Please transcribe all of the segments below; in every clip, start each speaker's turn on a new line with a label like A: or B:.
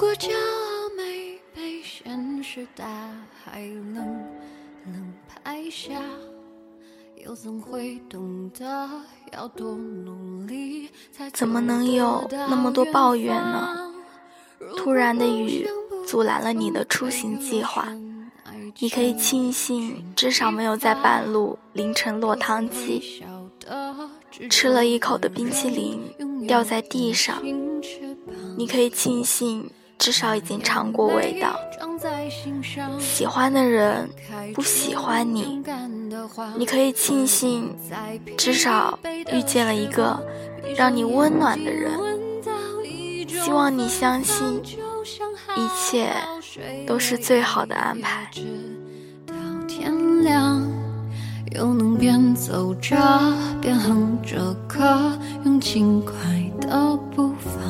A: 果骄傲没被现实大海冷冷拍下，又怎会懂得要多努力才
B: 怎么能有那么多抱怨呢？突然的雨阻拦了你的出行计划，你可以庆幸至少没有在半路淋成落汤鸡。吃了一口的冰淇淋掉在地上，你可以庆幸至少已经尝过味道。喜欢的人不喜欢你，你可以庆幸至少遇见了一个让你温暖的人。希望你相信，一切都是最好的安排。
A: 又能边走着边哼着歌，用轻快的步伐。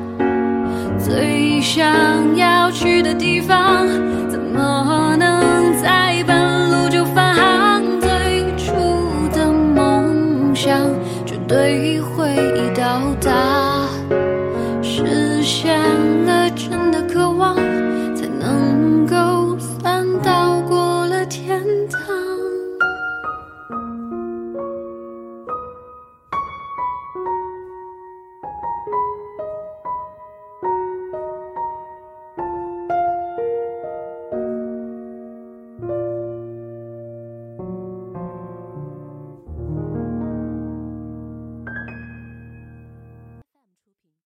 A: 你想要去的地方，怎么能在半路就返航？最初的梦想绝对会到达，实现了真。